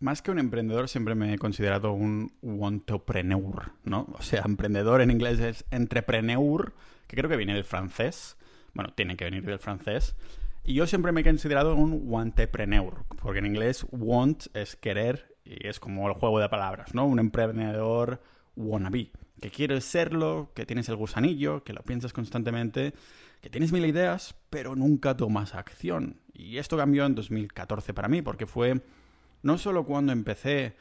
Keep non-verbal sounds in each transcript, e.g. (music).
más que un emprendedor, siempre me he considerado un entrepreneur, ¿no? O sea, emprendedor en inglés es entrepreneur, que creo que viene del francés. Bueno, tiene que venir del francés. Y yo siempre me he considerado un wantepreneur, porque en inglés want es querer y es como el juego de palabras, ¿no? Un emprendedor wannabe, que quieres serlo, que tienes el gusanillo, que lo piensas constantemente, que tienes mil ideas, pero nunca tomas acción. Y esto cambió en 2014 para mí, porque fue no solo cuando empecé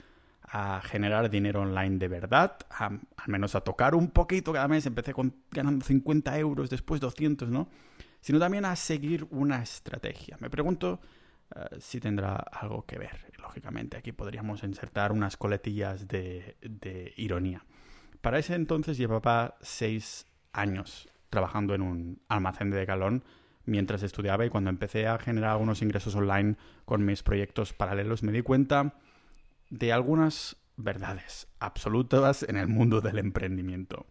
a generar dinero online de verdad, al menos a tocar un poquito cada mes, empecé con, ganando 50 euros, después 200, ¿no? Sino también a seguir una estrategia. Me pregunto eh, si tendrá algo que ver. Lógicamente, aquí podríamos insertar unas coletillas de, de ironía. Para ese entonces llevaba seis años trabajando en un almacén de decalón mientras estudiaba y cuando empecé a generar algunos ingresos online con mis proyectos paralelos me di cuenta de algunas verdades absolutas en el mundo del emprendimiento.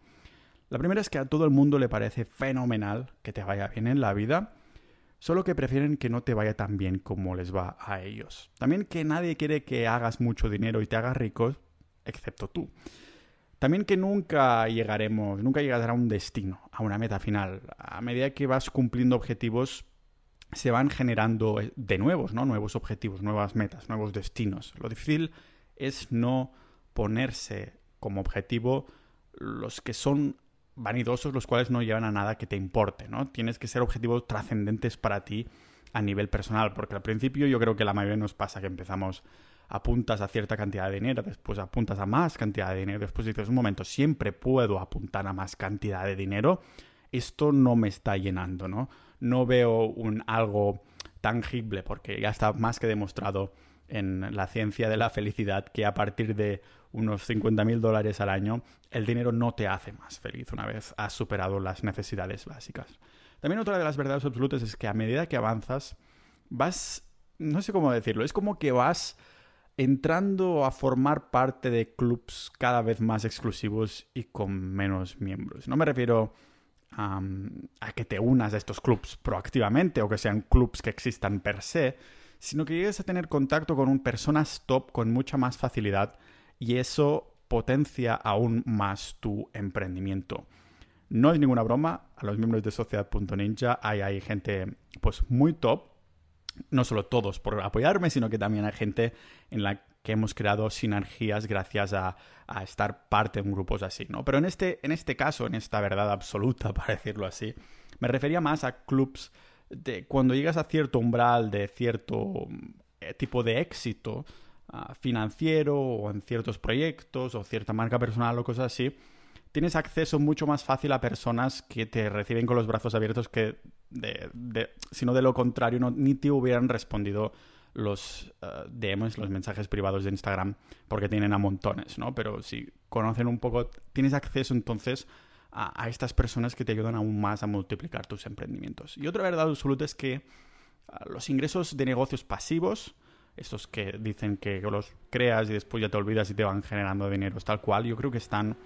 La primera es que a todo el mundo le parece fenomenal que te vaya bien en la vida, solo que prefieren que no te vaya tan bien como les va a ellos. También que nadie quiere que hagas mucho dinero y te hagas rico, excepto tú. También que nunca llegaremos, nunca llegará a un destino, a una meta final. A medida que vas cumpliendo objetivos, se van generando de nuevos, ¿no? Nuevos objetivos, nuevas metas, nuevos destinos. Lo difícil es no ponerse como objetivo los que son vanidosos, los cuales no llevan a nada que te importe, ¿no? Tienes que ser objetivos trascendentes para ti a nivel personal, porque al principio yo creo que la mayoría nos pasa que empezamos apuntas a cierta cantidad de dinero, después apuntas a más cantidad de dinero, después dices, un momento, siempre puedo apuntar a más cantidad de dinero, esto no me está llenando, ¿no? No veo un algo tangible, porque ya está más que demostrado en la ciencia de la felicidad que a partir de unos 50 mil dólares al año, el dinero no te hace más feliz una vez has superado las necesidades básicas. También otra de las verdades absolutas es que a medida que avanzas, vas, no sé cómo decirlo, es como que vas entrando a formar parte de clubs cada vez más exclusivos y con menos miembros. No me refiero a que te unas a estos clubs proactivamente o que sean clubs que existan per se, sino que llegues a tener contacto con un personas top con mucha más facilidad y eso potencia aún más tu emprendimiento. No es ninguna broma, a los miembros de Sociedad.ninja hay, hay gente pues muy top no solo todos por apoyarme, sino que también hay gente en la que hemos creado sinergias gracias a, estar parte de grupos así, ¿no? Pero en este, en este caso, en esta verdad absoluta, (laughs) para decirlo así, me refería más a clubs de cuando llegas a cierto umbral de cierto eh, tipo de éxito ah, financiero o en ciertos proyectos o cierta marca personal o cosas así, tienes acceso mucho más fácil a personas que te reciben con los brazos abiertos que, de, de, sino de lo contrario, no, ni te hubieran respondido los uh, DMs, los mensajes privados de Instagram, porque tienen a montones, ¿no? Pero si conocen un poco, tienes acceso entonces a, estas personas que te ayudan aún más a multiplicar tus emprendimientos. Y otra verdad absoluta es que uh, los ingresos de negocios pasivos, estos que dicen que los creas y después ya te olvidas y te van generando dinero tal cual, yo creo que están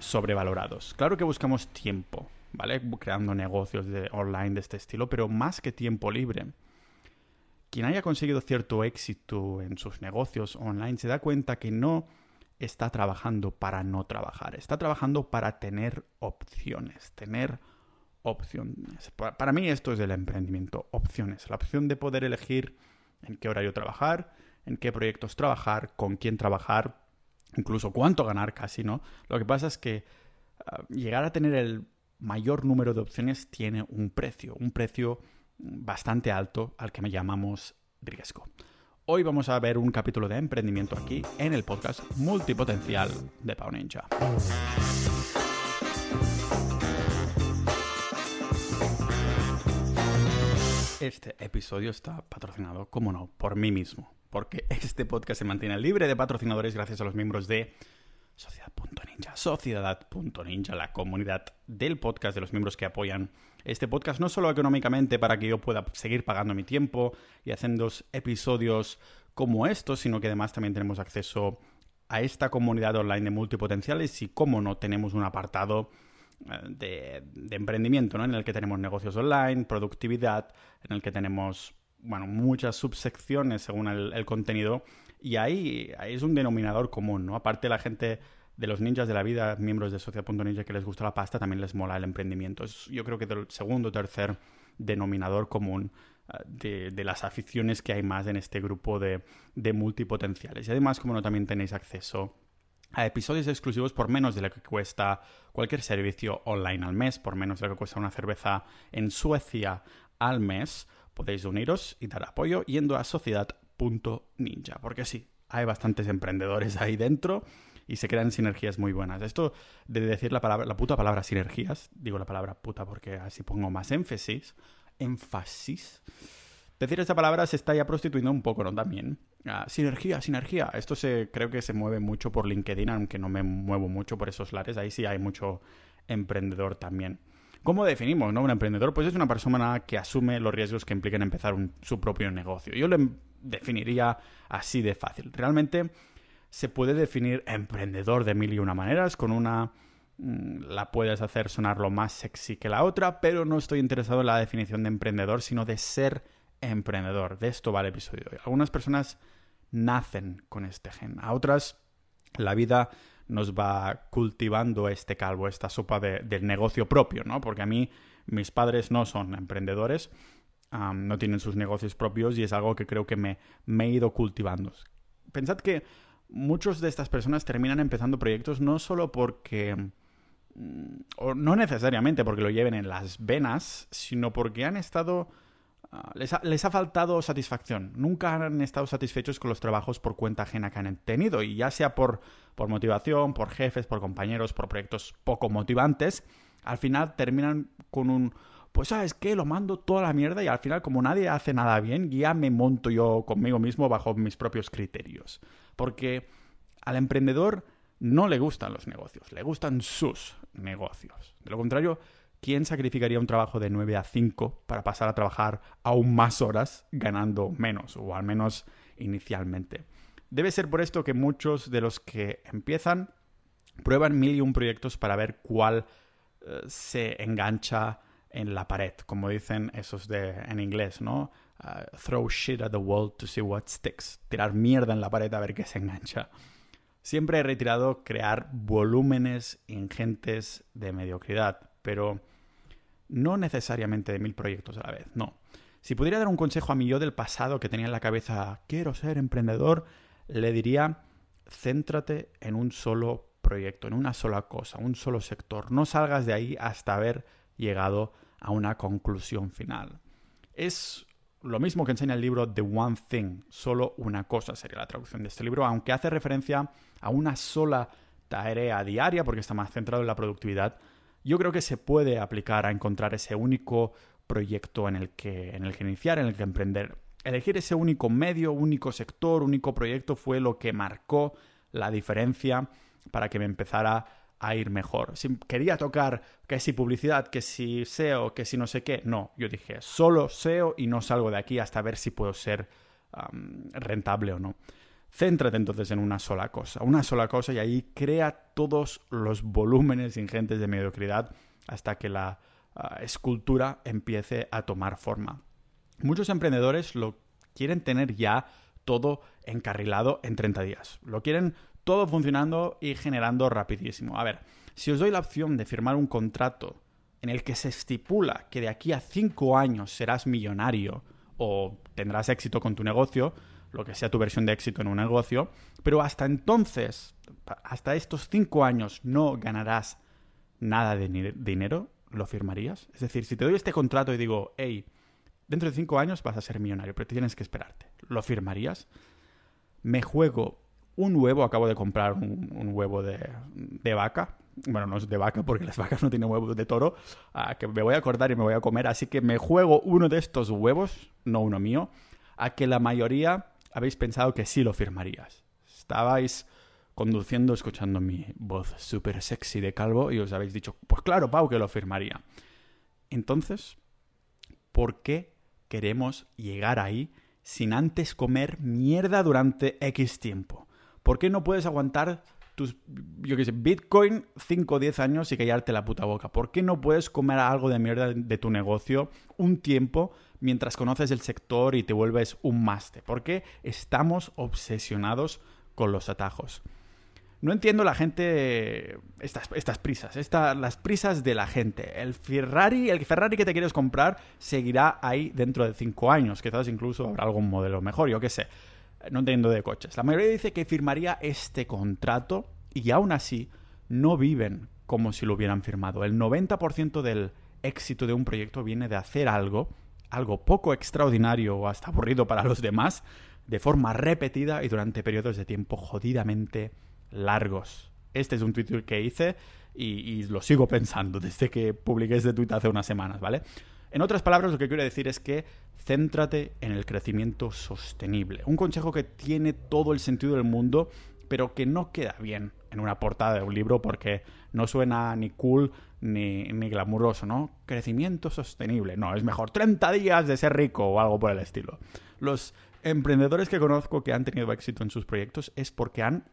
sobrevalorados. Claro que buscamos tiempo, ¿vale? Creando negocios de online de este estilo, pero más que tiempo libre. Quien haya conseguido cierto éxito en sus negocios online se da cuenta que no está trabajando para no trabajar, está trabajando para tener opciones, tener opciones. Para mí esto es el emprendimiento, opciones, la opción de poder elegir en qué horario trabajar, en qué proyectos trabajar, con quién trabajar, incluso cuánto ganar casi, ¿no? Lo que pasa es que ah, llegar a tener el mayor número de opciones tiene un precio, un precio bastante alto al que me llamamos riesgo. Hoy vamos a ver un capítulo de emprendimiento aquí en el podcast multipotencial de Pau Ninja. Este episodio está patrocinado, como no, por mí mismo porque este podcast se mantiene libre de patrocinadores gracias a los miembros de Sociedad.ninja. Sociedad.ninja, la comunidad del podcast de los miembros que apoyan este podcast, no solo económicamente para que yo pueda seguir pagando mi tiempo y haciendo episodios como estos, sino que además también tenemos acceso a esta comunidad online de multipotenciales y, como no, tenemos un apartado eh, de, de emprendimiento, ¿no? En el que tenemos negocios online, productividad, en el que tenemos bueno, muchas subsecciones según el, contenido, y ahí, ahí, es un denominador común, ¿no? Aparte la gente de los ninjas de la vida, miembros de Sociedad.ninja que les gusta la pasta, también les mola el emprendimiento. Es, yo creo que el segundo o tercer denominador común ah, de, de, las aficiones que hay más en este grupo de, de multipotenciales. Y además, como no, también tenéis acceso a episodios exclusivos por menos de lo que cuesta cualquier servicio online al mes, por menos de lo que cuesta una cerveza en Suecia al mes, podéis uniros y dar apoyo yendo a sociedad.ninja, porque sí, hay bastantes emprendedores ahí dentro y se crean sinergias muy buenas. Esto de decir la, palabra, la puta palabra sinergias, digo la palabra puta porque así pongo más énfasis, énfasis. Decir esta palabra se está ya prostituyendo un poco, ¿no? También. Ah, sinergia, sinergia. Esto se, creo que se mueve mucho por LinkedIn, aunque no me muevo mucho por esos lares. Ahí sí hay mucho emprendedor también. ¿Cómo definimos ¿no? un emprendedor? Pues es una persona que asume los riesgos que implican empezar su propio negocio. Yo lo definiría así de fácil. Realmente se puede definir emprendedor de mil y una maneras, con una mm, la puedes hacer sonar lo más sexy que la otra, pero no estoy interesado en la definición de emprendedor, sino de ser emprendedor. De esto va el episodio de. Algunas personas nacen con este gen, a otras la vida nos va cultivando este calvo, esta sopa del negocio propio, ¿no? Porque a mí mis padres no son emprendedores, no tienen sus negocios propios y es algo que creo que me, me he ido cultivando. Pensad que muchos de estas personas terminan empezando proyectos no solo porque mm, o no necesariamente porque lo lleven en las venas, sino porque han estado Ah, les, ha, faltado satisfacción. Nunca han estado satisfechos con los trabajos por cuenta ajena que han tenido. Y ya sea por, por motivación, por jefes, por compañeros, por proyectos poco motivantes, al final terminan con un... Pues sabes qué, lo mando toda la mierda y al final como nadie hace nada bien, ya me monto yo conmigo mismo bajo mis propios criterios. Porque al emprendedor no le gustan los negocios, le gustan sus negocios. De lo contrario, ¿quién sacrificaría un trabajo de 9 a 5 para pasar a trabajar aún más horas ganando menos, o al menos inicialmente? Debe ser por esto que muchos de los que empiezan prueban mil y un proyectos para ver cuál eh, se engancha en la pared, como dicen esos de en inglés, ¿no? Throw shit at the wall to see what sticks. Tirar mierda en la pared a ver qué se engancha. Siempre he retirado crear volúmenes ingentes de mediocridad pero no necesariamente de mil proyectos a la vez, no. Si pudiera dar un consejo a mi yo del pasado que tenía en la cabeza, quiero ser emprendedor, le diría, céntrate en un solo proyecto, en una sola cosa, un solo sector. No salgas de ahí hasta haber llegado a una conclusión final. Es lo mismo que enseña el libro The One Thing, solo una cosa sería la traducción de este libro, aunque hace referencia a una sola tarea diaria porque está más centrado en la productividad yo creo que se puede aplicar a encontrar ese único proyecto en el que, en el que iniciar, en el que emprender. Elegir ese único medio, único sector, único proyecto fue lo que marcó la diferencia para que me empezara a ir mejor. Si quería tocar que si publicidad, que si SEO, que si no sé qué, no, yo dije solo SEO y no salgo de aquí hasta ver si puedo ser rentable o no. Céntrate entonces en una sola cosa, una sola cosa y ahí crea todos los volúmenes ingentes de mediocridad hasta que la ah, escultura empiece a tomar forma. Muchos emprendedores lo quieren tener ya todo encarrilado en 30 días. Lo quieren todo funcionando y generando rapidísimo. A ver, si os doy la opción de firmar un contrato en el que se estipula que de aquí a 5 años serás millonario o tendrás éxito con tu negocio, lo que sea tu versión de éxito en un negocio, pero hasta entonces, hasta estos cinco años, no ganarás nada de dinero, ¿lo firmarías? Es decir, si te doy este contrato y digo, hey, dentro de cinco años vas a ser millonario, pero tienes que esperarte, ¿lo firmarías? Me juego un huevo, acabo de comprar un, huevo de, vaca. Bueno, no es de vaca porque las vacas no tienen huevos de toro, que me voy a acordar y me voy a comer. Así que me juego uno de estos huevos, no uno mío, a que la mayoría habéis pensado que sí lo firmarías. Estabais conduciendo escuchando mi voz súper sexy de calvo y os habéis dicho, pues claro, Pau, que lo firmaría. Entonces, ¿por qué queremos llegar ahí sin antes comer mierda durante X tiempo? ¿Por qué no puedes aguantar tus, yo qué sé, Bitcoin 5 o 10 años y callarte la puta boca? ¿Por qué no puedes comer algo de mierda de tu negocio un tiempo mientras conoces el sector y te vuelves un máster. Porque estamos obsesionados con los atajos. No entiendo la gente, estas, estas prisas, las prisas de la gente. El Ferrari, el Ferrari que te quieres comprar seguirá ahí dentro de cinco años. Quizás incluso habrá algún modelo mejor, yo qué sé. No entiendo de coches. La mayoría dice que firmaría este contrato y aún así no viven como si lo hubieran firmado. El 90% del éxito de un proyecto viene de hacer algo, algo poco extraordinario o hasta aburrido para los demás, de forma repetida y durante periodos de tiempo jodidamente largos. Este es un tweet que hice y, lo sigo pensando desde que publiqué este tweet hace unas semanas, ¿vale? En otras palabras, lo que quiero decir es que céntrate en el crecimiento sostenible. Un consejo que tiene todo el sentido del mundo, pero que no queda bien en una portada de un libro porque no suena ni cool ni, ni glamuroso, ¿no? Crecimiento sostenible. No, es mejor 30 días de ser rico o algo por el estilo. Los emprendedores que conozco que han tenido éxito en sus proyectos es porque han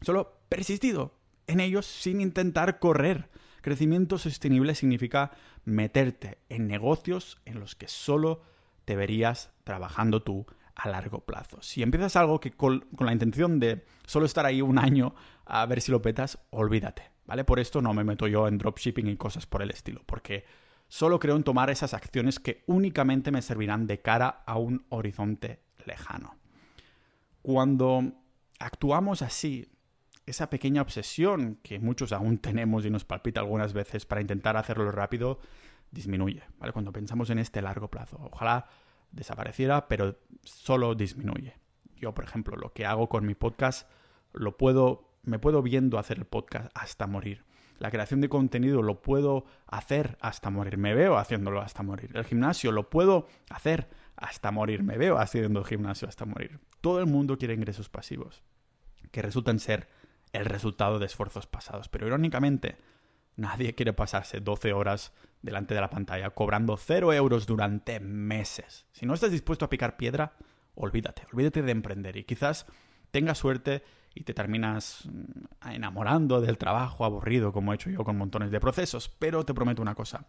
solo persistido en ellos sin intentar correr. Crecimiento sostenible significa meterte en negocios en los que solo te verías trabajando tú a largo plazo. Si empiezas algo que con, la intención de solo estar ahí un año a ver si lo petas, olvídate, ¿vale? Por esto no me meto yo en dropshipping y cosas por el estilo, porque solo creo en tomar esas acciones que únicamente me servirán de cara a un horizonte lejano. Cuando actuamos así, esa pequeña obsesión que muchos aún tenemos y nos palpita algunas veces para intentar hacerlo rápido, disminuye. Cuando pensamos en este largo plazo. Ojalá desapareciera, pero solo disminuye. Yo, por ejemplo, lo que hago con mi podcast, lo puedo, me puedo viendo hacer el podcast hasta morir. La creación de contenido lo puedo hacer hasta morir, me veo haciéndolo hasta morir. El gimnasio lo puedo hacer hasta morir, me veo haciendo el gimnasio hasta morir. Todo el mundo quiere ingresos pasivos, que resultan ser el resultado de esfuerzos pasados. Pero irónicamente, nadie quiere pasarse 12 horas delante de la pantalla cobrando 0 euros durante meses. Si no estás dispuesto a picar piedra, olvídate, olvídate de emprender y quizás tengas suerte y te terminas mm, enamorando del trabajo aburrido como he hecho yo con montones de procesos. Pero te prometo una cosa,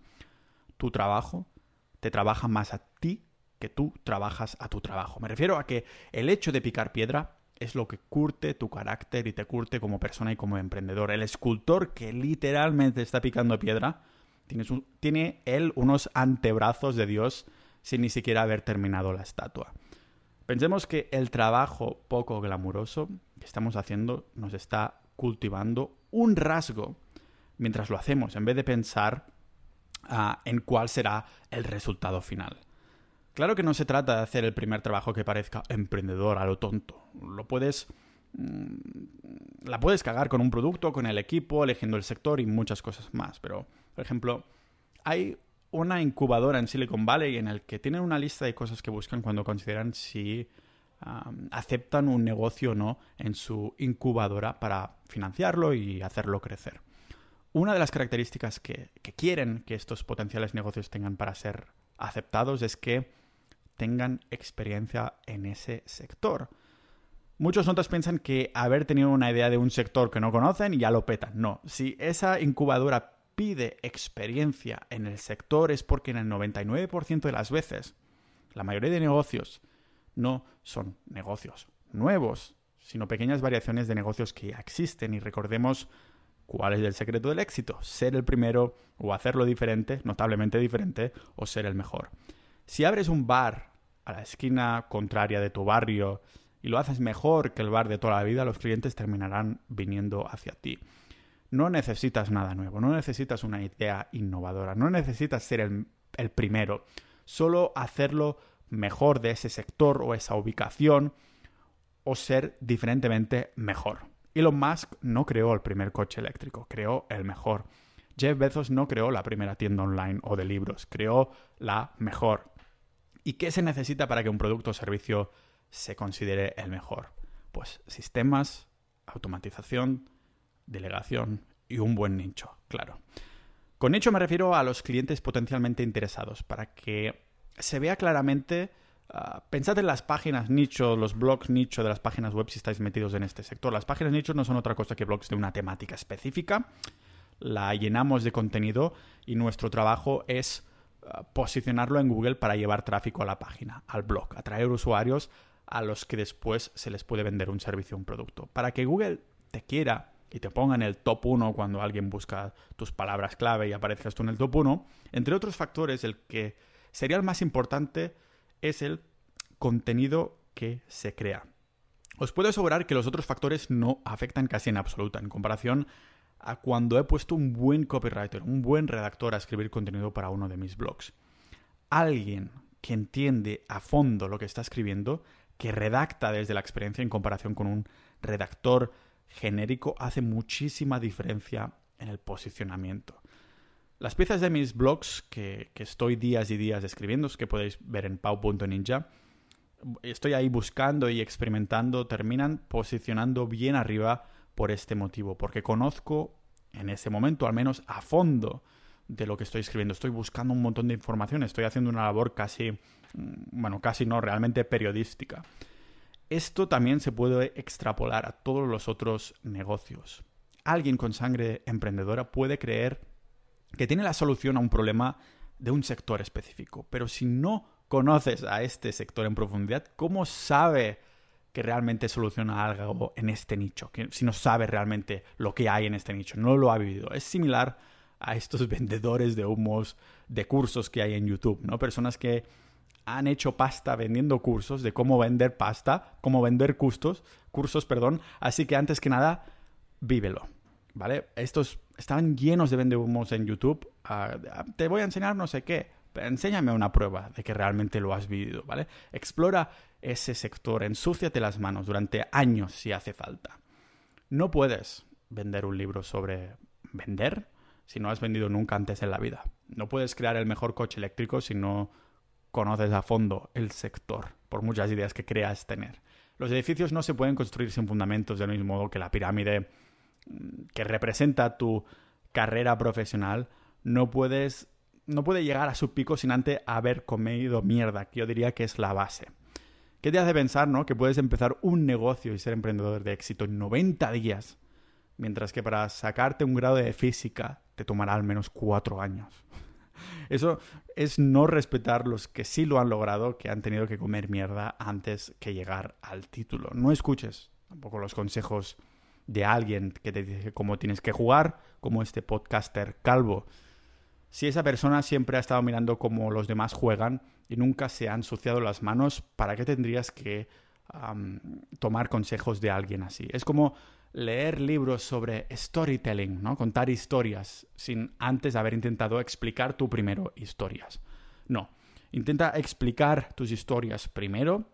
tu trabajo te trabaja más a ti que tú trabajas a tu trabajo. Me refiero a que el hecho de picar piedra es lo que curte tu carácter y te curte como persona y como emprendedor. El escultor que literalmente está picando piedra, tiene, él unos antebrazos de Dios sin ni siquiera haber terminado la estatua. Pensemos que el trabajo poco glamuroso que estamos haciendo nos está cultivando un rasgo mientras lo hacemos, en vez de pensar ah, en cuál será el resultado final. Claro que no se trata de hacer el primer trabajo que parezca emprendedor a lo tonto. Lo puedes. Mm, la puedes cagar con un producto, con el equipo, eligiendo el sector y muchas cosas más. Pero, por ejemplo, hay una incubadora en Silicon Valley en el que tienen una lista de cosas que buscan cuando consideran si aceptan un negocio o no en su incubadora para financiarlo y hacerlo crecer. Una de las características que quieren que estos potenciales negocios tengan para ser aceptados es que tengan experiencia en ese sector. Muchos otros piensan que haber tenido una idea de un sector que no conocen ya lo petan. No, si esa incubadora pide experiencia en el sector es porque en el 99% de las veces la mayoría de negocios no son negocios nuevos, sino pequeñas variaciones de negocios que ya existen y recordemos cuál es el secreto del éxito, ser el primero o hacerlo diferente, notablemente diferente, o ser el mejor. Si abres un bar a la esquina contraria de tu barrio y lo haces mejor que el bar de toda la vida, los clientes terminarán viniendo hacia ti. No necesitas nada nuevo, no necesitas una idea innovadora, no necesitas ser el, primero, solo hacerlo mejor de ese sector o esa ubicación o ser diferentemente mejor. Elon Musk no creó el primer coche eléctrico, creó el mejor. Jeff Bezos no creó la primera tienda online o de libros, creó la mejor. ¿Y qué se necesita para que un producto o servicio se considere el mejor? Pues sistemas, automatización, delegación y un buen nicho, claro. Con nicho me refiero a los clientes potencialmente interesados, para que se vea claramente, uh, pensad en las páginas nicho, los blogs nicho de las páginas web si estáis metidos en este sector. Las páginas nicho no son otra cosa que blogs de una temática específica, la llenamos de contenido y nuestro trabajo es posicionarlo en Google para llevar tráfico a la página, al blog, atraer usuarios a los que después se les puede vender un servicio o un producto. Para que Google te quiera y te ponga en el top 1 cuando alguien busca tus palabras clave y aparezcas tú en el top 1, entre otros factores, el que sería el más importante es el contenido que se crea. Os puedo asegurar que los otros factores no afectan casi en absoluta en comparación a cuando he puesto un buen copywriter, un buen redactor a escribir contenido para uno de mis blogs. Alguien que entiende a fondo lo que está escribiendo, que redacta desde la experiencia en comparación con un redactor genérico, hace muchísima diferencia en el posicionamiento. Las piezas de mis blogs que, estoy días y días escribiendo, que podéis ver en pau.ninja, estoy ahí buscando y experimentando, terminan posicionando bien arriba por este motivo, porque conozco en ese momento, al menos a fondo, de lo que estoy escribiendo. Estoy buscando un montón de información, estoy haciendo una labor casi, mm, bueno, casi no, realmente periodística. Esto también se puede extrapolar a todos los otros negocios. Alguien con sangre emprendedora puede creer que tiene la solución a un problema de un sector específico, pero si no conoces a este sector en profundidad, ¿cómo sabe que realmente soluciona algo en este nicho, que si no sabe realmente lo que hay en este nicho, no lo ha vivido. Es similar a estos (laughs) vendedores de humos de cursos que hay en YouTube, ¿no? Personas que han hecho pasta vendiendo cursos de cómo vender pasta, cómo vender cursos, cursos, perdón, así que antes que nada, vívelo, ¿vale? Estos están llenos de vendehumos en YouTube, ah, te voy a enseñar no sé qué, enséñame una prueba de que realmente lo has vivido, ¿vale? Explora ese sector, ensúciate las manos durante años si hace falta. No puedes vender un libro sobre vender si no has vendido nunca antes en la vida. No puedes crear el mejor coche eléctrico si no conoces a fondo el sector, por muchas ideas que creas tener. Los edificios no se pueden construir sin fundamentos del mismo modo que la pirámide mm, que representa tu carrera profesional no puedes no puede llegar a su pico sin antes haber comido mierda, que yo diría que es la base. ¿Qué te hace pensar, no? Que puedes empezar un negocio y ser emprendedor de éxito en 90 días, mientras que para sacarte un grado de física te tomará al menos 4 años. (laughs) Eso es no respetar los que sí lo han logrado, que han tenido que comer mierda antes que llegar al título. No escuches tampoco los consejos de alguien que te dice cómo tienes que jugar, como este podcaster calvo si esa persona siempre ha estado mirando cómo los demás juegan y nunca se ha ensuciado las manos, ¿para qué tendrías que tomar consejos de alguien así? Es como leer libros sobre storytelling, ¿no? Contar historias sin antes haber intentado explicar tú primero historias. No, intenta explicar tus historias primero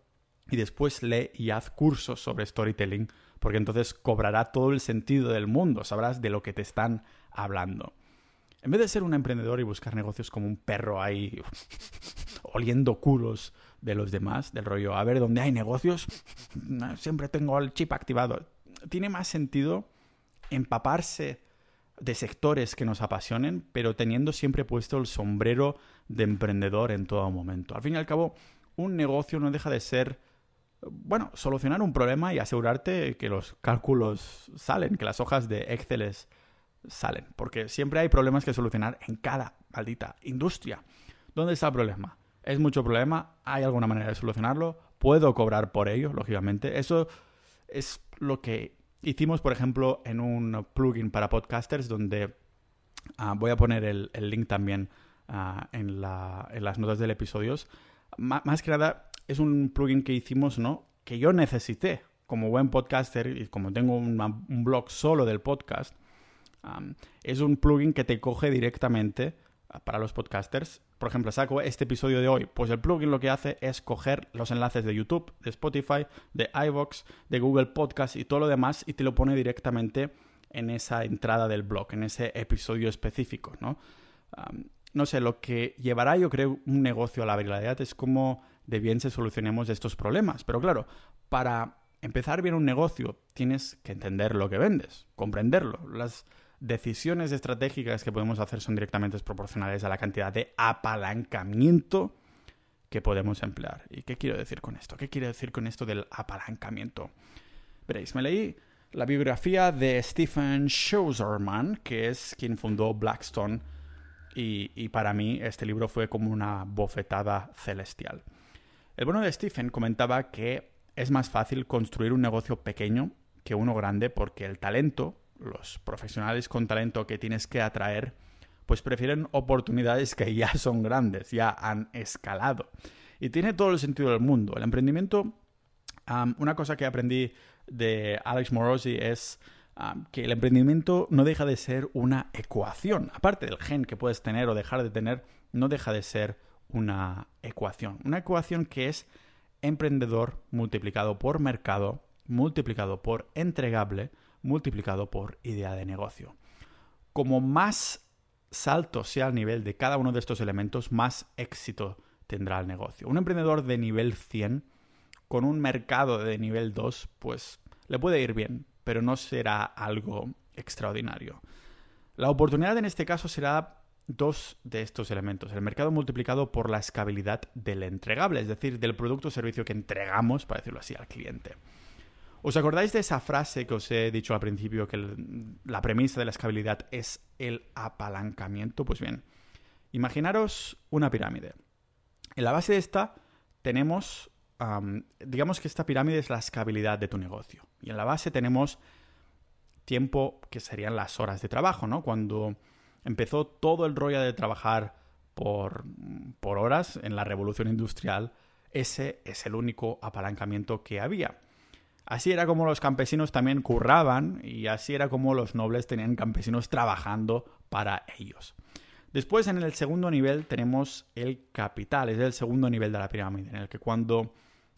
y después lee y haz cursos sobre storytelling, porque entonces cobrará todo el sentido del mundo, sabrás de lo que te están hablando. En vez de ser un emprendedor y buscar negocios como un perro ahí (laughs) oliendo culos de los demás, del rollo, a ver dónde hay negocios, siempre tengo el chip activado. Tiene más sentido empaparse de sectores que nos apasionen, pero teniendo siempre puesto el sombrero de emprendedor en todo momento. Al fin y al cabo, un negocio no deja de ser, bueno, solucionar un problema y asegurarte que los cálculos salen, que las hojas de Excel salen, porque siempre hay problemas que solucionar en cada maldita industria. ¿Dónde está el problema? ¿Es mucho problema? ¿Hay alguna manera de solucionarlo? ¿Puedo cobrar por ello, lógicamente? Eso es lo que hicimos, por ejemplo, en un plugin para podcasters donde ah, voy a poner el, link también ah, en, las notas del episodio. más que nada, es un plugin que hicimos, ¿no? Que yo necesité como buen podcaster y como tengo un blog solo del podcast, es un plugin que te coge directamente ah, para los podcasters. Por ejemplo, saco este episodio de hoy. Pues el plugin lo que hace es coger los enlaces de YouTube, de Spotify, de iVoox, de Google Podcast y todo lo demás y te lo pone directamente en esa entrada del blog, en ese episodio específico, ¿no? no sé, lo que llevará, yo creo, un negocio a la viralidad es cómo de bien se solucionemos estos problemas. Pero claro, para empezar bien un negocio tienes que entender lo que vendes, comprenderlo. Las decisiones estratégicas que podemos hacer son directamente proporcionales a la cantidad de apalancamiento que podemos emplear. ¿Y qué quiero decir con esto? ¿Qué quiero decir con esto del apalancamiento? Veréis, me leí la biografía de Stephen Schwarzman, que es quien fundó Blackstone y, para mí este libro fue como una bofetada celestial. El bueno de Stephen comentaba que es más fácil construir un negocio pequeño que uno grande porque el talento, los profesionales con talento que tienes que atraer, pues prefieren oportunidades que ya (laughs) son grandes, ya han escalado. Y tiene todo el sentido del mundo. El emprendimiento, una cosa que aprendí de Alex Morosi es que el emprendimiento no deja de ser una ecuación. Aparte del gen que puedes tener o dejar de tener, no deja de ser una ecuación. Una ecuación que es emprendedor multiplicado por mercado, multiplicado por entregable, multiplicado por idea de negocio. Como más salto sea el nivel de cada uno de estos elementos, más éxito tendrá el negocio. Un emprendedor de nivel 100 con un mercado de nivel 2, pues le puede ir bien, pero no será algo extraordinario. La oportunidad en este caso será dos de estos elementos. El mercado multiplicado por la escalabilidad del entregable, es decir, del producto o servicio que entregamos, para decirlo así, al cliente. ¿Os acordáis de esa frase que os he dicho al principio, que la premisa de la escalabilidad es el apalancamiento? Pues bien, imaginaros una pirámide. En la base de esta tenemos, digamos que esta pirámide es la escalabilidad de tu negocio. Y en la base tenemos tiempo que serían las horas de trabajo, ¿no? Cuando empezó todo el rollo de trabajar por, por horas en la revolución industrial, ese es el único apalancamiento que había. Así era como los campesinos también curraban y así era como los nobles tenían campesinos trabajando para ellos. Después en el segundo nivel tenemos el capital, es el segundo nivel de la pirámide, en el que cuando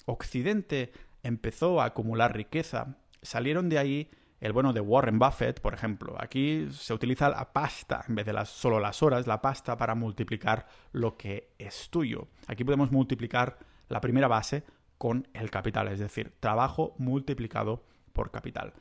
Occidente empezó a acumular riqueza, salieron de ahí el bueno de Warren Buffett, por ejemplo. Aquí se utiliza la pasta en vez de las, solo las horas, la pasta para multiplicar lo que es tuyo. Aquí podemos multiplicar la primera base con el capital, es decir, trabajo multiplicado por capital.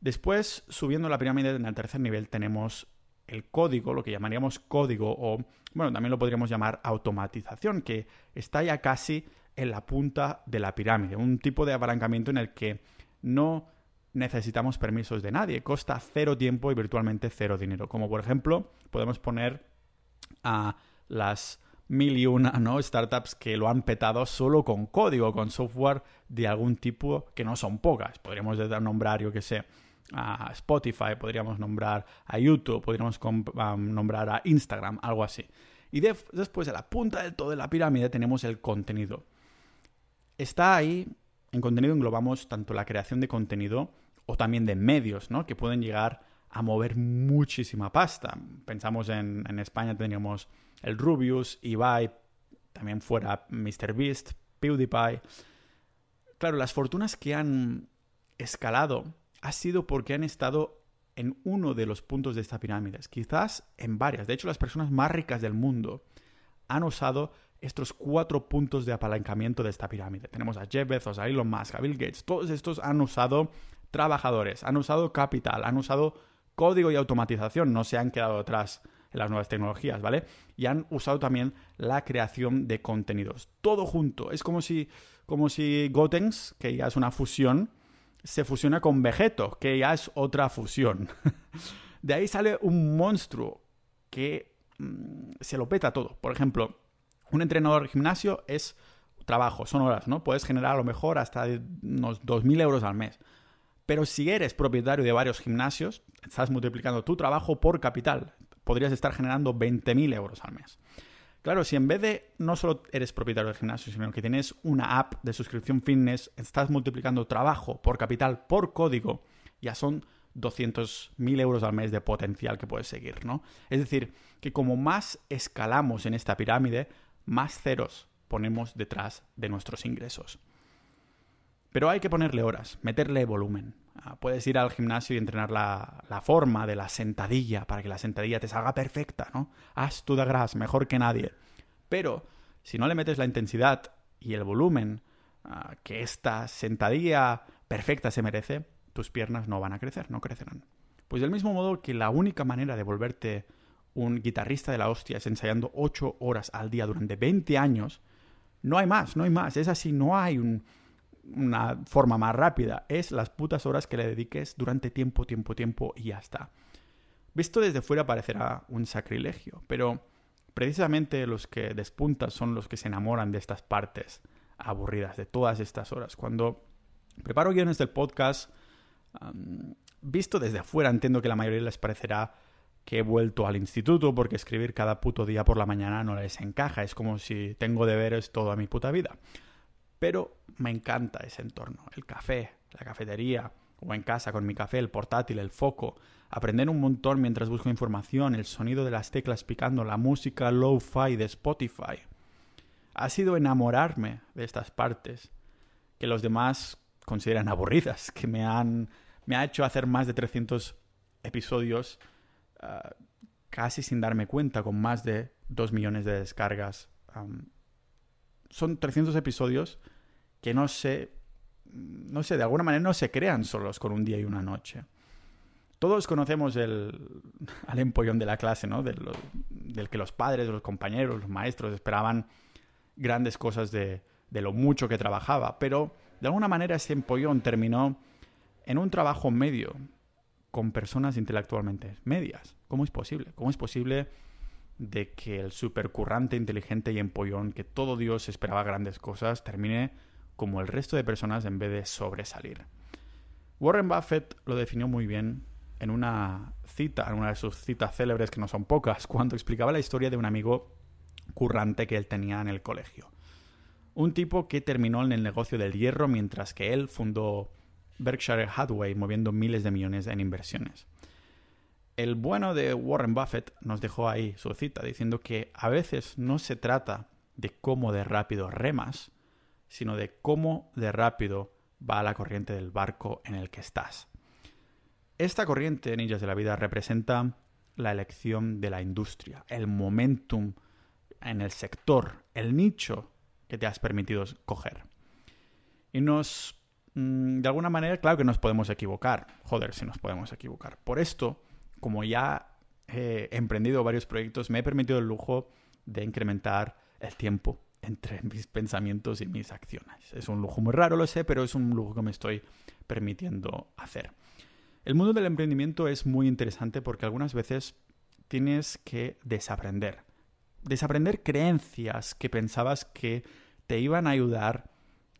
Después, subiendo la pirámide en el tercer nivel, tenemos el código, lo que llamaríamos código o, bueno, también lo podríamos llamar automatización, que está ya casi en la punta de la pirámide, un tipo de apalancamiento en el que no necesitamos permisos de nadie. Costa cero tiempo y virtualmente cero dinero. Como por ejemplo, podemos poner a las mil y una ¿no? startups que lo han petado solo con código, con software de algún tipo que no son pocas. Podríamos nombrar, yo que sé, a Spotify, podríamos nombrar a YouTube, podríamos nombrar a Instagram, algo así. Y después, a la punta del todo de la pirámide, tenemos el contenido. Está ahí, en contenido englobamos tanto la creación de contenido o también de medios, ¿no? Que pueden llegar a mover muchísima pasta. Pensamos en, en España teníamos el Rubius, Ibai, también fuera MrBeast, PewDiePie. Claro, las fortunas que han escalado ha sido porque han estado en uno de los puntos de esta pirámide, quizás en varias. De hecho, las personas más ricas del mundo han usado estos cuatro puntos de apalancamiento de esta pirámide. Tenemos a Jeff Bezos, a Elon Musk, a Bill Gates. Todos estos han usado trabajadores, han usado capital, han usado código y automatización, no se han quedado atrás en las nuevas tecnologías, ¿vale? Y han usado también la creación de contenidos. Todo junto. Es como si, como si Gotenks, que ya es una fusión, se fusiona con Vegeto, que ya es otra fusión. (laughs) de ahí sale un monstruo que mm, se lo peta todo. Por ejemplo, un entrenador de gimnasio es trabajo, son horas, ¿no? Puedes generar a lo mejor hasta unos 2.000 euros al mes. Pero si eres propietario de varios gimnasios, estás multiplicando tu trabajo por capital. Podrías estar generando 20.000 euros al mes. Claro, si en vez de no solo eres propietario del gimnasio, sino que tienes una app de suscripción fitness, estás multiplicando trabajo por capital por código, ya son 200.000 euros al mes de potencial que puedes seguir, ¿no? Es decir, que como más escalamos en esta pirámide, más ceros ponemos detrás de nuestros ingresos. Pero hay que ponerle horas, meterle volumen. Ah, puedes ir al gimnasio y entrenar la, forma de la sentadilla para que la sentadilla te salga perfecta, ¿no? Haz tu de gras mejor que nadie. Pero si no le metes la intensidad y el volumen ah, que esta sentadilla perfecta se merece, tus piernas no van a crecer, no crecerán. Pues del mismo modo que la única manera de volverte un guitarrista de la hostia es ensayando 8 horas al día durante 20 años, no hay más, no hay más. Es así, no hay un, una forma más rápida, es las putas horas que le dediques durante tiempo, tiempo, tiempo y ya está. Visto desde fuera parecerá un sacrilegio, pero precisamente los que despuntan son los que se enamoran de estas partes aburridas, de todas estas horas. Cuando preparo guiones del podcast, visto desde afuera, entiendo que la mayoría les parecerá que he vuelto al instituto porque escribir cada puto día por la mañana no les encaja. Es como si tengo deberes toda mi puta vida. Pero me encanta ese entorno. El café, la cafetería, o en casa con mi café, el portátil, el foco. Aprender un montón mientras busco información, el sonido de las teclas picando, la música low-fi de Spotify. Ha sido enamorarme de estas partes que los demás consideran aburridas, (laughs) que me han me ha hecho hacer más de 300 episodios ah, casi sin darme cuenta, con más de 2 millones de descargas. Son 300 episodios que no sé, no sé, de alguna manera no se crean solos con un día y una noche. Todos conocemos el, (laughs) al empollón de la clase, ¿no? Del, que los padres, los compañeros, los maestros esperaban grandes cosas de, de lo mucho que trabajaba, pero de alguna manera ese empollón terminó en un trabajo medio con personas intelectualmente medias. ¿Cómo es posible? ¿Cómo es posible de que el supercurrante, inteligente y empollón, que todo Dios esperaba grandes cosas, termine como el resto de personas en vez de sobresalir? Warren Buffett lo definió muy bien en una cita, en una de sus citas célebres, que no son pocas, (laughs) cuando explicaba la historia de un amigo currante que él tenía en el colegio. Un tipo que terminó en el negocio del hierro mientras que él fundó Berkshire Hathaway moviendo miles de millones en inversiones. El bueno de Warren Buffett nos dejó ahí su cita diciendo que a veces no se trata de cómo de rápido remas, sino de cómo de rápido va la corriente del barco en el que estás. Esta corriente, Ninjas de la Vida, representa la elección de la industria, el momentum en el sector, el nicho que te has permitido coger. Y nos Mm, de alguna manera, claro que nos podemos equivocar. Joder, si nos podemos equivocar. Por esto, como ya he emprendido varios proyectos, me he permitido el lujo de incrementar el tiempo entre (laughs) mis pensamientos y mis acciones. Es un lujo muy raro, lo sé, pero es un lujo que me estoy permitiendo hacer. El mundo del emprendimiento es muy interesante porque algunas veces tienes que desaprender. Desaprender creencias que pensabas que te iban a ayudar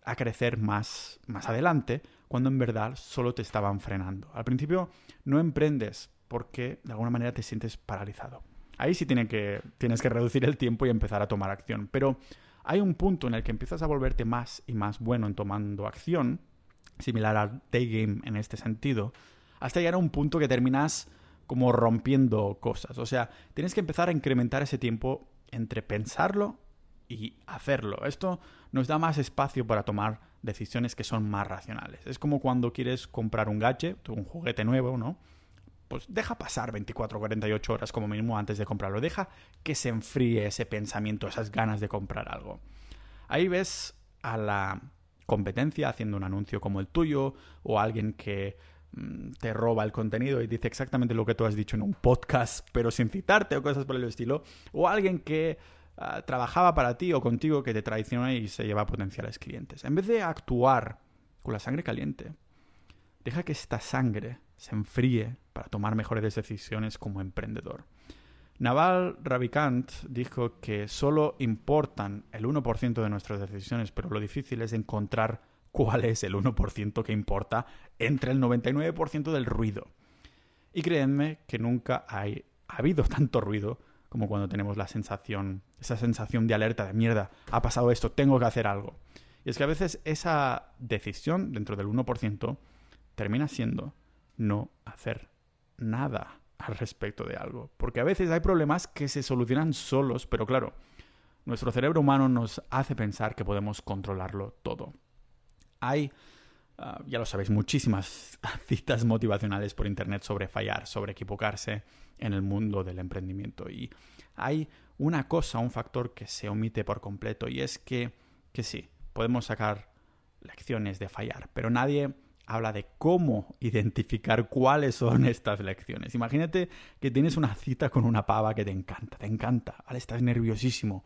a crecer más, más adelante, cuando en verdad solo te estaban frenando. Al principio no emprendes porque de alguna manera te sientes paralizado. Ahí sí tienes que reducir el tiempo y empezar a tomar acción. Pero hay un punto en el que empiezas a volverte más y más bueno en tomando acción, similar al day game en este sentido, hasta llegar a un punto que terminas como rompiendo cosas. O sea, tienes que empezar a incrementar ese tiempo entre pensarlo y hacerlo. Esto nos da más espacio para tomar decisiones que son más racionales. Es como cuando quieres comprar un gadget, un juguete nuevo, ¿no? Pues deja pasar 24 o 48 horas como mínimo antes de comprarlo. Deja que se enfríe ese pensamiento, esas ganas de comprar algo. Ahí ves a la competencia haciendo un anuncio como el tuyo o alguien que mm, te roba el contenido y dice exactamente lo que tú has dicho en un podcast, pero sin citarte o cosas por el estilo, o alguien que Ah, trabajaba para ti o contigo que te traiciona y se lleva a potenciales clientes. En vez de actuar con la sangre caliente, deja que esta sangre se enfríe para tomar mejores decisiones como emprendedor. Naval Ravikant dijo que solo importan el 1% de nuestras decisiones, pero lo difícil es encontrar cuál es el 1% que importa entre el 99% del ruido. Y créanme que nunca ha habido (laughs) tanto ruido como cuando tenemos la sensación, esa sensación de alerta, de mierda, ha pasado esto, tengo que hacer algo. Y es que a veces esa decisión dentro del 1% termina siendo no hacer nada al respecto de algo. Porque a veces hay problemas que se solucionan solos, pero claro, nuestro cerebro humano nos hace pensar que podemos controlarlo todo. Hay, ah, ya lo sabéis, muchísimas (laughs) citas motivacionales por internet sobre fallar, sobre equivocarse, en el mundo del emprendimiento. Y hay una cosa, un factor que se omite por completo y es que, que sí, podemos sacar lecciones de fallar, pero nadie habla de cómo identificar (laughs) cuáles son estas lecciones. Imagínate que tienes una cita con una pava que te encanta, te encanta. Estás nerviosísimo,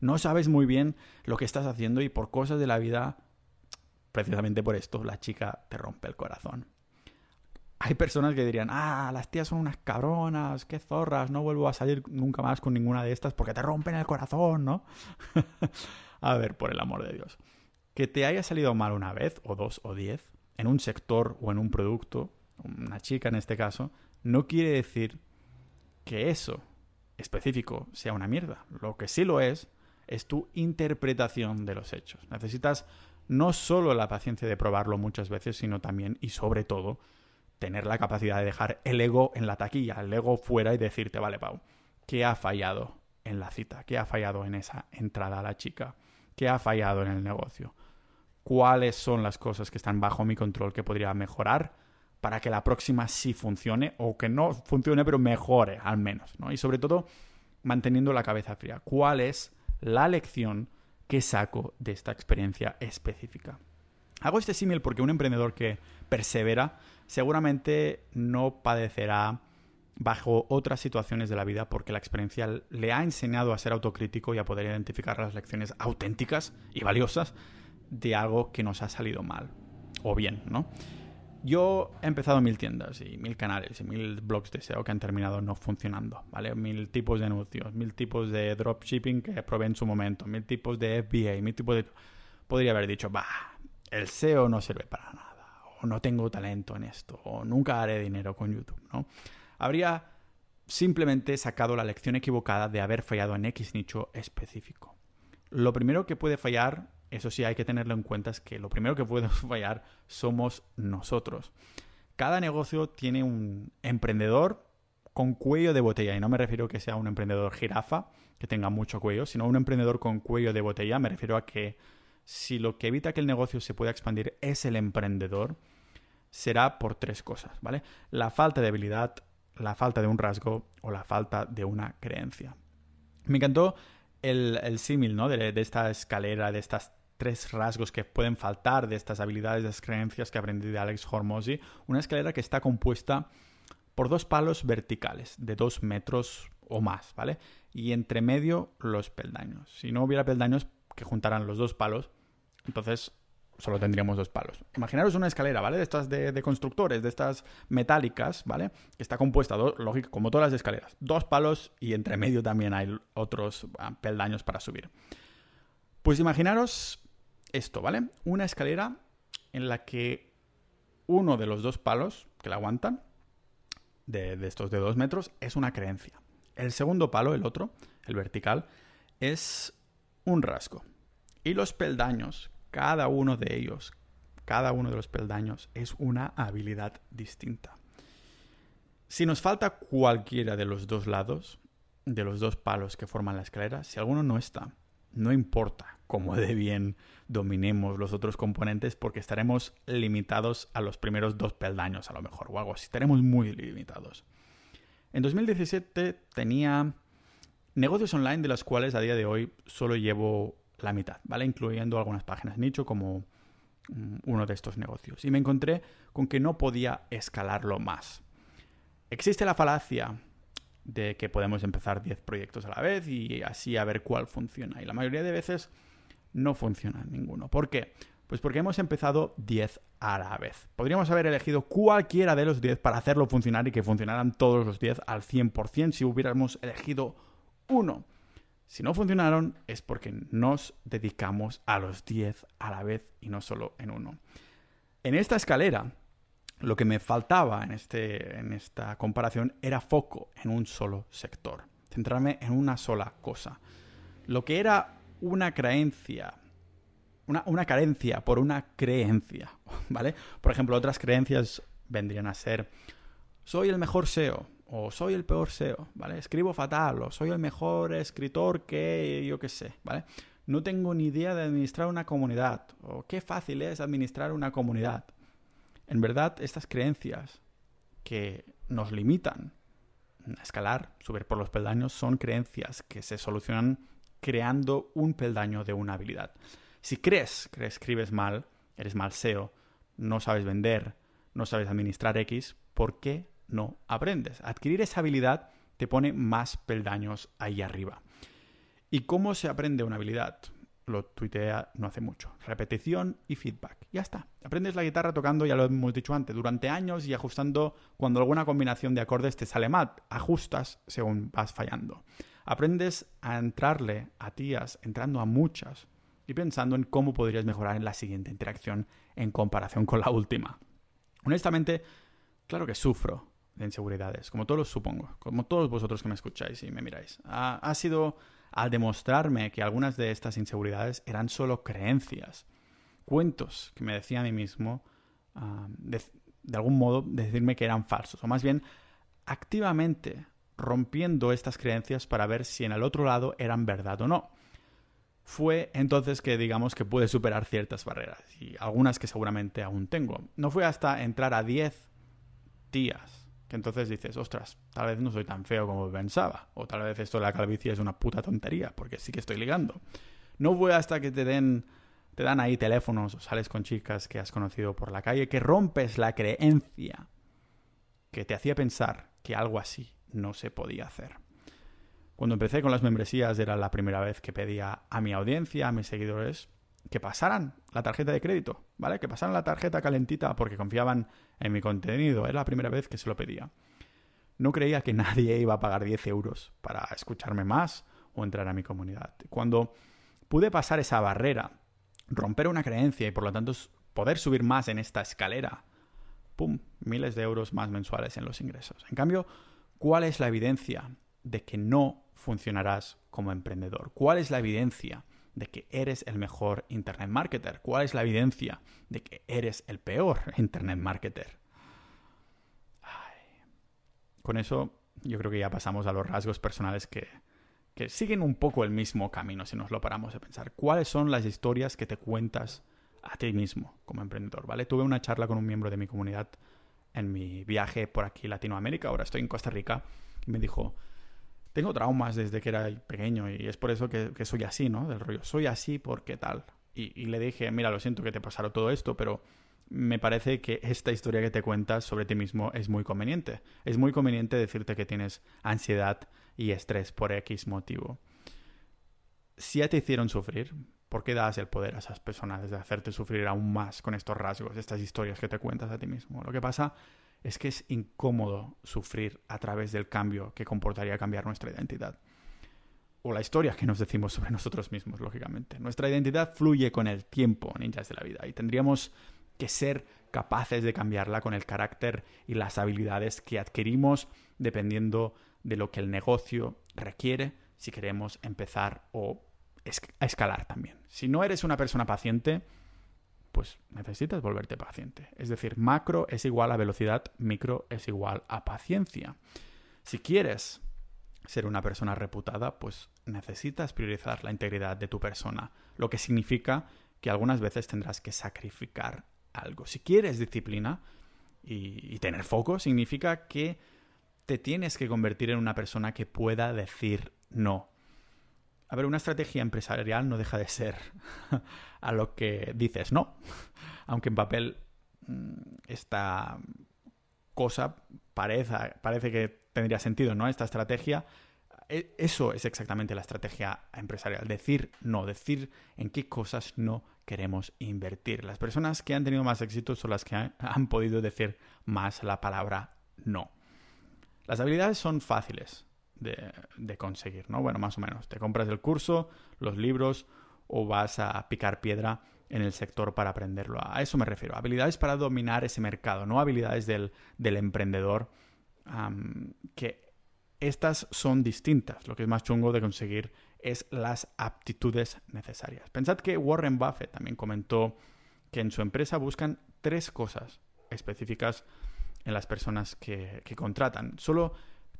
no sabes muy bien lo que estás haciendo y por cosas de la vida, precisamente por esto, la chica te rompe el corazón. hay personas que dirían, ah, las tías son unas cabronas, qué zorras, no vuelvo a salir nunca más con ninguna de estas porque te rompen el corazón, ¿no? (laughs) a ver, por el amor de Dios. Que te haya salido mal una vez, o dos, o diez, en un sector o en un producto, una chica en este caso, no quiere decir que eso específico sea una mierda. Lo que sí lo es, es tu interpretación de los hechos. Necesitas no solo la paciencia de probarlo muchas veces, sino también y sobre todo tener la capacidad de dejar el ego en la taquilla, el ego fuera y decirte, vale, Pau, ¿qué ha fallado en la cita? ¿Qué ha fallado en esa entrada a la chica? ¿Qué ha fallado en el negocio? ¿Cuáles son las cosas que están bajo mi control que podría mejorar para que la próxima sí funcione o que no funcione pero mejore al menos? ¿no? Y sobre todo, manteniendo la cabeza fría. ¿Cuál es la lección que saco de esta experiencia específica? Hago este símil porque un emprendedor que persevera seguramente no padecerá bajo otras situaciones de la vida porque la experiencia le ha enseñado a ser autocrítico y a poder identificar las lecciones auténticas y valiosas de algo que nos ha salido mal o bien, ¿no? Yo he empezado mil tiendas y mil canales y mil blogs de SEO que han terminado no funcionando, ¿vale? Mil tipos de anuncios, mil tipos de dropshipping que probé en su momento, mil tipos de FBA, mil tipos de... Podría haber dicho, bah, el SEO no sirve para nada o no tengo talento en esto, o nunca haré dinero con YouTube, ¿no? Habría simplemente sacado la lección equivocada de haber fallado en X nicho específico. Lo primero que puede fallar, eso sí hay que tenerlo en cuenta, es que lo primero que puede (laughs) fallar somos nosotros. Cada negocio tiene un emprendedor con cuello de botella, y no me refiero a que sea un emprendedor jirafa, que tenga mucho cuello, sino un emprendedor con cuello de botella, me refiero a que si lo que evita que el negocio se pueda expandir es el emprendedor, será por tres cosas, ¿vale? La falta de habilidad, la falta de un rasgo o la falta de una creencia. Me encantó el, símil, ¿no? De, esta escalera, de estas tres rasgos que pueden faltar de estas habilidades, de estas creencias que aprendí de Alex Hormozy. Una escalera que está compuesta por dos palos verticales de dos metros o más, ¿vale? Y entre medio los peldaños. Si no hubiera peldaños que juntaran los dos palos, entonces solo tendríamos dos palos. Imaginaros una escalera, ¿vale? De estas de, constructores, de estas metálicas, ¿vale? Que está compuesta, lógico, como todas las escaleras. Dos palos y entre medio también hay otros ah, peldaños para subir. Pues imaginaros esto, ¿vale? Una escalera en la que uno de los dos palos que la aguantan, de, estos de dos metros, es una creencia. El segundo palo, el otro, el vertical, es un rasgo. Y los peldaños cada uno de ellos, cada uno de los peldaños es una habilidad distinta. Si nos falta cualquiera de los dos lados, de los dos palos que forman la escalera, si alguno no está, no importa cómo de bien dominemos los otros componentes porque estaremos limitados a los primeros dos peldaños a lo mejor o algo así, estaremos muy limitados. En 2017 tenía negocios online de los cuales a día de hoy solo llevo la mitad, ¿vale? Incluyendo algunas páginas nicho como mm, uno de estos negocios. Y me encontré con que no podía escalarlo más. Existe la falacia de que podemos empezar 10 proyectos a la vez y así a ver cuál funciona. Y la mayoría de veces no funciona ninguno. ¿Por qué? Pues porque hemos empezado 10 a la vez. Podríamos haber elegido cualquiera de los 10 para hacerlo funcionar y que funcionaran todos los 10 al 100% si hubiéramos elegido uno. Si no funcionaron es porque nos dedicamos a los 10 a la vez y no solo en uno. En esta escalera, lo que me faltaba en, este, en esta comparación era foco en un solo sector, centrarme en una sola cosa. Lo que era una creencia, una, carencia por una creencia, (laughs) ¿vale? Por ejemplo, otras creencias vendrían a ser, soy el mejor SEO, o soy el peor SEO, ¿vale? Escribo fatal, o soy el mejor escritor que yo qué sé, ¿vale? No tengo ni idea de administrar una comunidad, o qué fácil es administrar una comunidad. En verdad, estas creencias que nos limitan a escalar, subir por los peldaños, son creencias que se solucionan creando un peldaño de una habilidad. Si crees que escribes mal, eres mal SEO, no sabes vender, no sabes administrar X, ¿por qué no aprendes. Adquirir esa habilidad te pone más peldaños ahí arriba. ¿Y cómo se aprende una habilidad? lo tuiteé no hace mucho. Repetición y feedback. Ya está. Aprendes la guitarra tocando, ya lo hemos dicho antes, durante años y ajustando cuando alguna combinación de acordes te sale mal. Ajustas según vas fallando. Aprendes a entrarle a tías, entrando a muchas y pensando en cómo podrías mejorar en la siguiente interacción en comparación con la última. Honestamente, claro que sufro de inseguridades, como todos supongo, como todos vosotros que me escucháis y me miráis. Ha, sido al demostrarme que algunas de estas inseguridades eran solo creencias, cuentos que me decía a mí mismo, ah, de, de algún modo, decirme que eran falsos, o más bien activamente rompiendo estas creencias para ver si en el otro lado eran verdad o no. Fue entonces que digamos que pude superar ciertas barreras y algunas que seguramente aún tengo. No fue hasta entrar a 10 días que entonces dices, ostras, tal vez no soy tan feo como pensaba, o tal vez esto de la calvicie es una puta tontería, porque sí que estoy ligando. No fue hasta que te den te dan ahí teléfonos o sales con chicas que has conocido por la calle que rompes la creencia que te hacía pensar que algo así no se podía hacer. Cuando empecé con las membresías era la primera vez que pedía a mi audiencia, a mis seguidores, que pasaran la tarjeta de crédito, ¿vale? Que pasaran la tarjeta calentita porque confiaban en mi contenido. Era la primera vez que se lo pedía. No creía que (laughs) nadie iba a pagar 10 euros para escucharme más o entrar a mi comunidad. Cuando pude pasar esa barrera, romper una creencia y por lo tanto poder subir más en esta escalera, ¡pum! Miles de euros más mensuales en los ingresos. En cambio, ¿cuál es la evidencia de que no funcionarás como emprendedor? ¿Cuál es la evidencia de que eres el mejor Internet Marketer? ¿Cuál es la evidencia de que eres el peor (laughs) Internet Marketer? Con eso yo creo que ya pasamos a los rasgos personales que, que siguen un poco el mismo camino si nos lo paramos a pensar. ¿Cuáles son las historias que te cuentas a ti mismo como emprendedor? ¿Vale? Tuve una charla con un miembro de mi comunidad en mi viaje por aquí Latinoamérica, ahora estoy en Costa Rica, y me dijo, tengo traumas desde que era pequeño y es por eso que, soy así, ¿no? Del rollo, soy así porque tal. Y, le dije, mira, lo siento que te pasara todo esto, pero me parece que esta historia que te cuentas sobre ti mismo es muy conveniente. Es muy conveniente decirte que tienes ansiedad y estrés por X motivo. Si ya te hicieron sufrir, ¿por qué das el poder a esas personas de hacerte sufrir aún más con estos rasgos, estas historias que te cuentas a ti mismo? Lo que pasa es que es incómodo sufrir a través del cambio que comportaría cambiar nuestra identidad. O la historia que nos decimos sobre nosotros mismos, lógicamente. Nuestra identidad fluye con el tiempo, ninjas de la vida, y tendríamos que ser capaces de cambiarla con el carácter y las habilidades que adquirimos dependiendo de lo que el negocio requiere si queremos empezar o a escalar también. Si no eres una persona paciente, pues necesitas volverte paciente. Es decir, macro es igual a velocidad, micro es igual a paciencia. Si quieres ser una persona reputada, pues necesitas priorizar la integridad de tu persona, lo que significa que algunas veces tendrás que sacrificar algo. Si quieres disciplina y, y tener foco, significa que te tienes que convertir en una persona que pueda decir no a ver, una estrategia empresarial no deja de ser (laughs) a lo que dices no. Aunque en papel mm, esta cosa parece, parece que tendría sentido, ¿no? Esta estrategia. E, eso es exactamente la estrategia empresarial. Decir no, decir en qué cosas no queremos invertir. Las personas que han tenido más éxito son las que han, (laughs) han podido decir más la palabra no. Las habilidades son fáciles de, conseguir, ¿no? Bueno, más o menos. Te compras el curso, los libros o vas a picar piedra en el sector para aprenderlo. A eso me refiero. Habilidades para dominar ese mercado, no habilidades del, emprendedor, que estas son distintas. Lo que es más chungo de conseguir es las aptitudes necesarias. Pensad que Warren Buffett también comentó que en su empresa buscan tres cosas específicas en las personas que, que contratan. Solo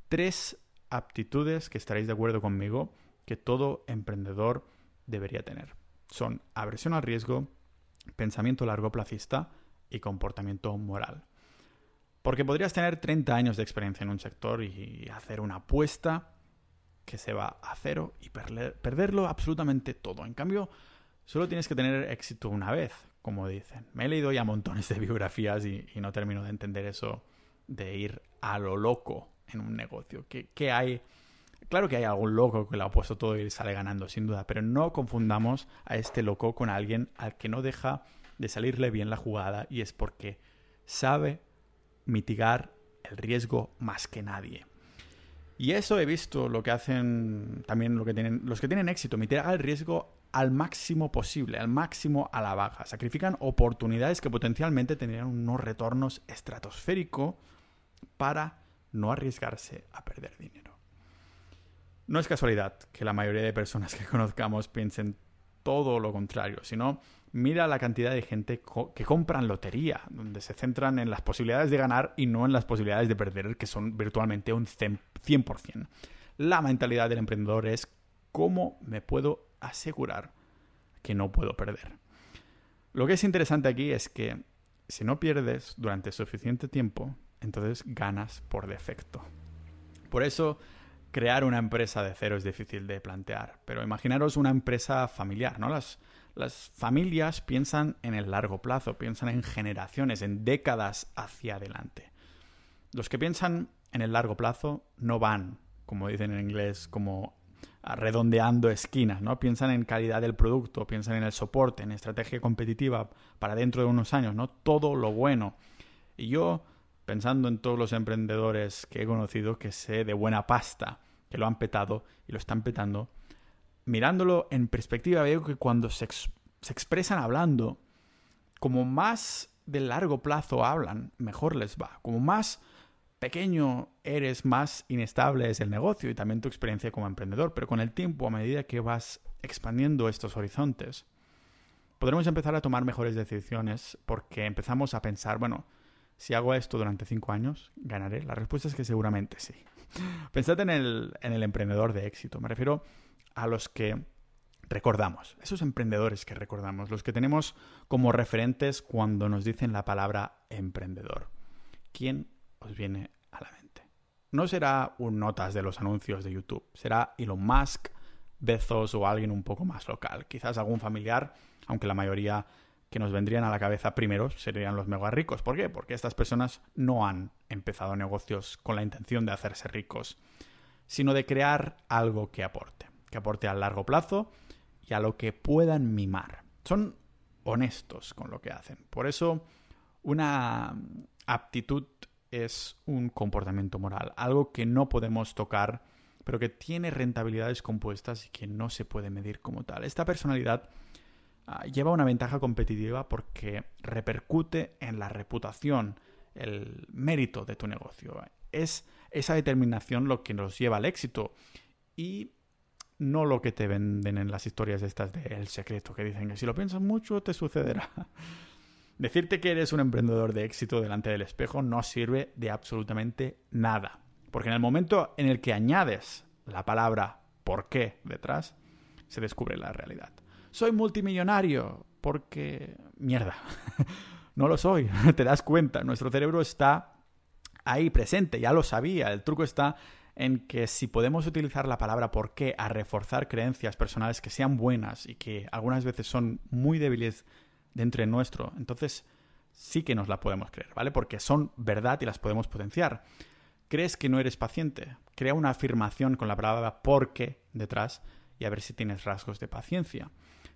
tres aptitudes que estaréis de acuerdo conmigo que todo emprendedor debería tener. Son aversión al riesgo, pensamiento largo plazista y comportamiento moral. Porque podrías tener 30 años de experiencia en un sector y hacer una apuesta que se va a cero y perderlo absolutamente todo. En cambio, solo tienes que tener éxito una vez, como dicen. Me he leído ya montones de biografías y, y no termino de entender eso de ir a lo loco en un negocio? ¿Qué, hay? Claro que hay algún loco que lo ha puesto todo y sale ganando, sin duda, pero no confundamos a este loco con alguien al que no deja de salirle bien la jugada y es porque sabe mitigar el riesgo más que nadie. Y eso he visto lo que hacen también lo que tienen, los que tienen éxito, mitigar el riesgo al máximo posible, al máximo a la baja. Sacrifican oportunidades que potencialmente tendrían unos retornos estratosféricos para no arriesgarse a perder dinero. No es casualidad que la mayoría de personas que (laughs) conozcamos piensen todo lo contrario, sino mira la cantidad de gente que compran lotería, donde se centran en las posibilidades de ganar y no en las posibilidades de perder, que son virtualmente un 100%. La mentalidad del emprendedor es cómo me puedo asegurar que no puedo perder. Lo que es interesante aquí es que si no pierdes durante suficiente tiempo, entonces ganas por defecto. Por eso crear una empresa de cero es difícil de plantear, pero imaginaros una empresa familiar, ¿no? Las, las familias piensan en el largo plazo, piensan en generaciones, en décadas hacia adelante. Los que piensan en el largo plazo no van, como dicen en inglés, como redondeando esquinas, ¿no? Piensan en calidad del producto, piensan en el soporte, en estrategia competitiva para dentro de unos años, ¿no? Todo lo bueno. Y yo pensando en todos los emprendedores que he conocido que sé de buena pasta, que lo han petado y lo están petando, mirándolo en perspectiva veo que cuando se, se expresan hablando, como más de largo plazo hablan, mejor les va. Como más pequeño eres, más inestable es el negocio y también tu experiencia como emprendedor. Pero con el tiempo, a medida que vas expandiendo estos horizontes, podremos empezar a tomar mejores decisiones porque empezamos a pensar, bueno, si hago esto durante cinco años, ¿ganaré? La respuesta es que seguramente sí. (laughs) Pensad en el, en el emprendedor de éxito. Me refiero a los que recordamos, esos emprendedores que recordamos, los que tenemos como referentes cuando nos dicen la palabra emprendedor. ¿Quién os viene a la mente? No será un notas de los anuncios de YouTube, será Elon Musk, Bezos o alguien un poco más local, quizás algún familiar, aunque la mayoría que nos vendrían a la cabeza primero serían los mega ricos. ¿Por qué? Porque estas personas no han empezado negocios con la intención de hacerse ricos, sino de crear algo que aporte, que aporte a largo plazo y a lo que puedan mimar. Son honestos con lo que hacen. Por eso, una aptitud es un comportamiento moral, algo que no podemos tocar, pero que tiene rentabilidades compuestas y que no se puede medir como tal. Esta personalidad lleva una ventaja competitiva porque repercute en la reputación, el mérito de tu negocio. Es esa determinación lo que nos lleva al éxito y no lo que te venden en las historias estas de El Secreto, que dicen que si lo piensas mucho te sucederá. (laughs) Decirte que eres un emprendedor de éxito delante del espejo no sirve de absolutamente nada, porque en el momento en el que añades la palabra por qué detrás, se descubre la realidad soy multimillonario, porque... Mierda, (laughs) no lo soy, (laughs) te das cuenta, nuestro cerebro está ahí presente, ya lo sabía, el truco está en que si podemos utilizar la palabra por qué a reforzar creencias personales que sean buenas y que algunas veces son muy débiles dentro de nuestro, entonces sí que nos la podemos creer, ¿vale? Porque son verdad y las podemos potenciar. ¿Crees que no eres paciente? Crea una afirmación con la palabra por qué detrás y a ver si tienes rasgos de paciencia.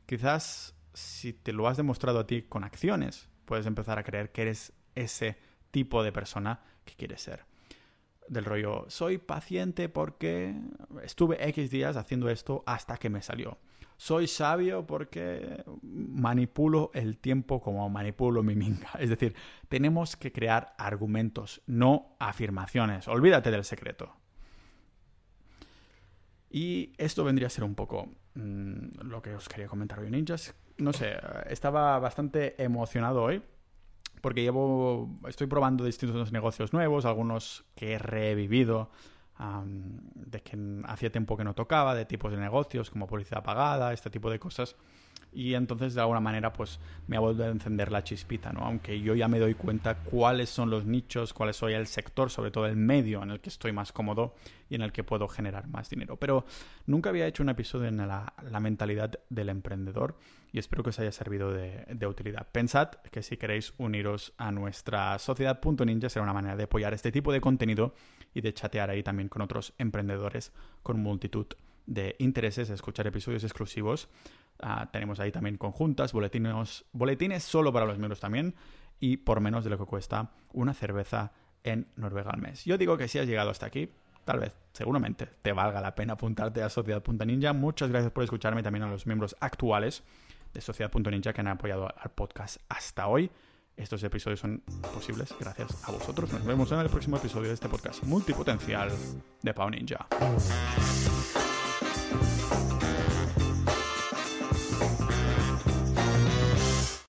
Quizás si te lo has demostrado a ti con acciones, puedes empezar a creer que eres ese tipo de persona que quieres ser. Del rollo, soy paciente porque estuve X días haciendo esto hasta que me salió. Soy sabio porque manipulo el tiempo como manipulo mi minga. Es decir, tenemos que crear argumentos, no afirmaciones. Olvídate del secreto. Y esto vendría a ser un poco mm, lo que os quería comentar hoy, ninjas. No sé, estaba bastante emocionado hoy porque llevo, estoy probando distintos negocios nuevos, algunos que he revivido de que hacía tiempo que no tocaba, de tipos de negocios como publicidad pagada, este tipo de cosas. Y entonces de alguna manera pues me ha vuelto a encender la chispita, ¿no? Aunque yo ya me doy cuenta cuáles son los nichos, cuál es hoy el sector, sobre todo el medio en el que estoy más cómodo y en el que puedo generar más dinero. Pero nunca había hecho un episodio en la, mentalidad del emprendedor y espero que os haya servido de, de, utilidad. Pensad que si queréis uniros a nuestra sociedad.ninja será una manera de apoyar este tipo de contenido y de chatear ahí también con otros emprendedores con multitud de intereses, escuchar episodios exclusivos Ah, tenemos ahí también conjuntas, boletines, boletines solo para los miembros también y por menos de lo que cuesta una cerveza en Noruega al mes. Yo digo que si has llegado hasta aquí, tal vez, seguramente, te valga la pena apuntarte a Sociedad.ninja. Muchas gracias por escucharme también a los miembros actuales de Sociedad.ninja que han apoyado al podcast hasta hoy. Estos episodios son posibles gracias a vosotros. Nos vemos en el próximo episodio de este podcast multipotencial de Pau Ninja.